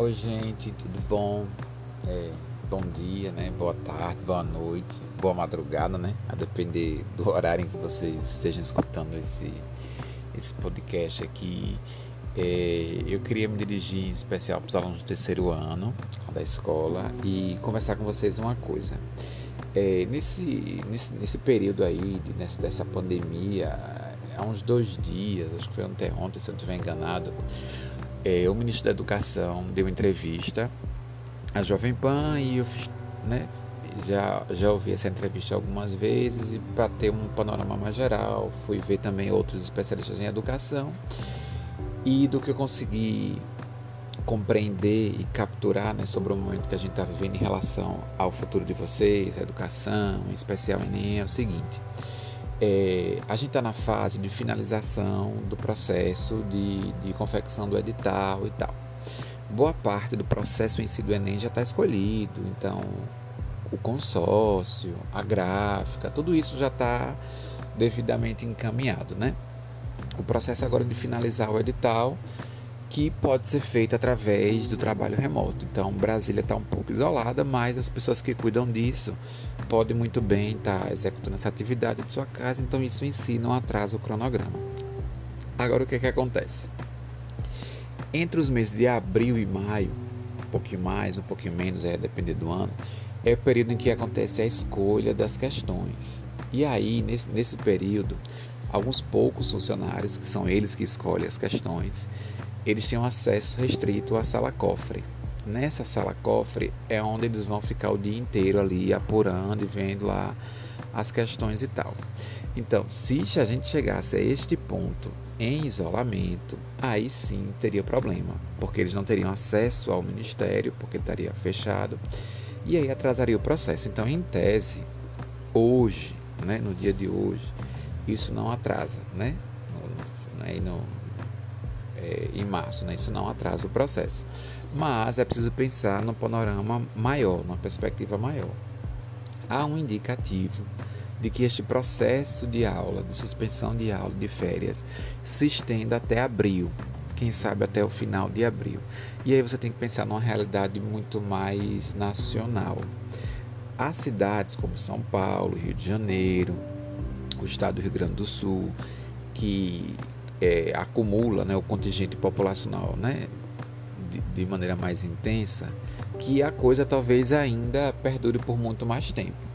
Oi, gente, tudo bom? É, bom dia, né? Boa tarde, boa noite, boa madrugada, né? A depender do horário em que vocês estejam escutando esse, esse podcast aqui. É, eu queria me dirigir em especial para os alunos do terceiro ano da escola e conversar com vocês uma coisa. É, nesse, nesse, nesse período aí, de, nessa, dessa pandemia, há uns dois dias, acho que foi ontem, ontem se eu não estiver enganado, é, o ministro da Educação deu entrevista à Jovem Pan e eu fiz, né, já, já ouvi essa entrevista algumas vezes e para ter um panorama mais geral, fui ver também outros especialistas em educação e do que eu consegui compreender e capturar né, sobre o momento que a gente está vivendo em relação ao futuro de vocês, a educação, em especial Enem, é o seguinte. É, a gente está na fase de finalização do processo de, de confecção do edital e tal. Boa parte do processo em si do Enem já está escolhido, então o consórcio, a gráfica, tudo isso já está devidamente encaminhado, né? O processo agora de finalizar o edital que pode ser feita através do trabalho remoto. Então, Brasília está um pouco isolada, mas as pessoas que cuidam disso podem muito bem estar tá executando essa atividade de sua casa, então isso em si não atrasa o cronograma. Agora, o que, é que acontece? Entre os meses de abril e maio, um pouquinho mais, um pouquinho menos, é depender do ano, é o período em que acontece a escolha das questões. E aí, nesse, nesse período, alguns poucos funcionários, que são eles que escolhem as questões, eles tinham acesso restrito à sala cofre. Nessa sala cofre é onde eles vão ficar o dia inteiro ali apurando e vendo lá as questões e tal. Então, se a gente chegasse a este ponto em isolamento, aí sim teria problema, porque eles não teriam acesso ao ministério, porque estaria fechado, e aí atrasaria o processo. Então, em tese, hoje, né, no dia de hoje, isso não atrasa, né? No, é, em março, né? isso não atrasa o processo. Mas é preciso pensar no panorama maior, numa perspectiva maior. Há um indicativo de que este processo de aula, de suspensão de aula, de férias, se estenda até abril, quem sabe até o final de abril. E aí você tem que pensar numa realidade muito mais nacional. Há cidades como São Paulo, Rio de Janeiro, o estado do Rio Grande do Sul, que é, acumula né, o contingente populacional né, de, de maneira mais intensa, que a coisa talvez ainda perdure por muito mais tempo.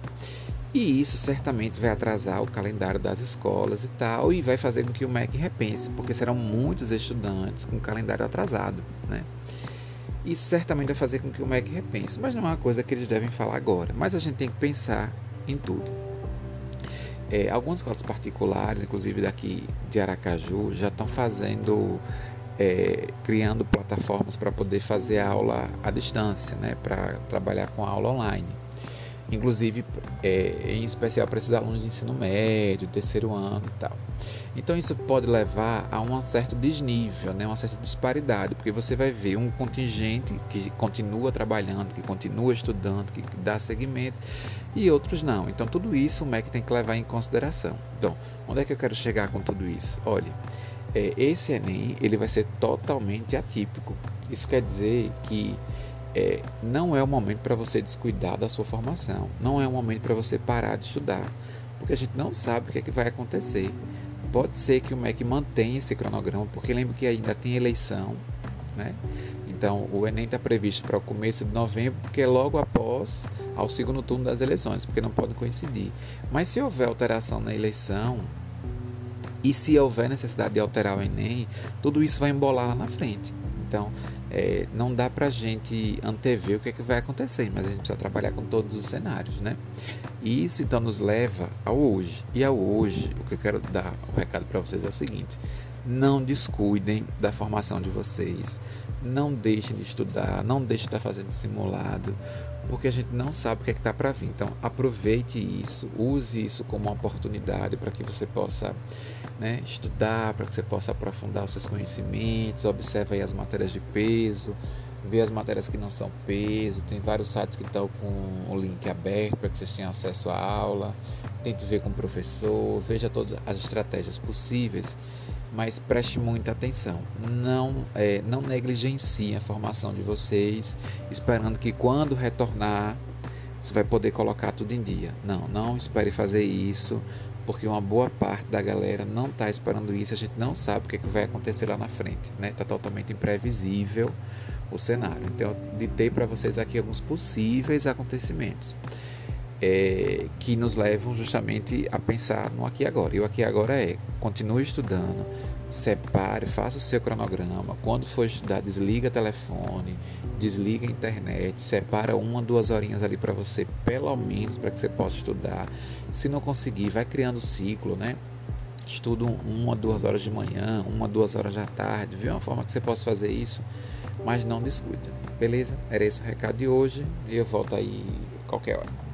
E isso certamente vai atrasar o calendário das escolas e tal, e vai fazer com que o MEC repense, porque serão muitos estudantes com calendário atrasado. Né? Isso certamente vai fazer com que o MEC repense, mas não é uma coisa que eles devem falar agora. Mas a gente tem que pensar em tudo. É, algumas escolas particulares, inclusive daqui de Aracaju, já estão fazendo, é, criando plataformas para poder fazer aula à distância, né, para trabalhar com aula online inclusive é, em especial para esses alunos de ensino médio, terceiro ano e tal. Então isso pode levar a um certo desnível, né, uma certa disparidade, porque você vai ver um contingente que continua trabalhando, que continua estudando, que dá segmento e outros não. Então tudo isso o MEC tem que levar em consideração. Então, onde é que eu quero chegar com tudo isso? Olha, é, esse Enem ele vai ser totalmente atípico. Isso quer dizer que é, não é o momento para você descuidar da sua formação, não é o momento para você parar de estudar, porque a gente não sabe o que, é que vai acontecer. Pode ser que o MEC mantenha esse cronograma, porque lembra que ainda tem eleição, né? Então o Enem está previsto para o começo de novembro, porque é logo após ao segundo turno das eleições, porque não podem coincidir. Mas se houver alteração na eleição, e se houver necessidade de alterar o Enem, tudo isso vai embolar lá na frente. Então, é, não dá para a gente antever o que, é que vai acontecer, mas a gente precisa trabalhar com todos os cenários, né? E isso então nos leva ao hoje. E ao hoje, o que eu quero dar o recado para vocês é o seguinte: não descuidem da formação de vocês, não deixem de estudar, não deixem de estar fazendo simulado, porque a gente não sabe o que é está para vir. Então, aproveite isso, use isso como uma oportunidade para que você possa né, estudar, para que você possa aprofundar seus conhecimentos, observe as matérias de peso, ver as matérias que não são peso, tem vários sites que estão com o link aberto para que vocês tenham acesso à aula, tente ver com o professor, veja todas as estratégias possíveis mas preste muita atenção. Não, é, não negligencie a formação de vocês, esperando que quando retornar você vai poder colocar tudo em dia. Não, não espere fazer isso, porque uma boa parte da galera não está esperando isso. A gente não sabe o que, é que vai acontecer lá na frente, né? Está totalmente imprevisível o cenário. Então, eu ditei para vocês aqui alguns possíveis acontecimentos é, que nos levam justamente a pensar no aqui e agora. E o aqui e agora é continue estudando, separe, faça o seu cronograma. Quando for estudar, desliga telefone, desliga a internet, separa uma, duas horinhas ali para você, pelo menos, para que você possa estudar. Se não conseguir, vai criando ciclo, né? Estudo uma, duas horas de manhã, uma, duas horas da tarde, vê uma forma que você possa fazer isso, mas não descuide. Beleza? Era esse o recado de hoje e eu volto aí qualquer hora.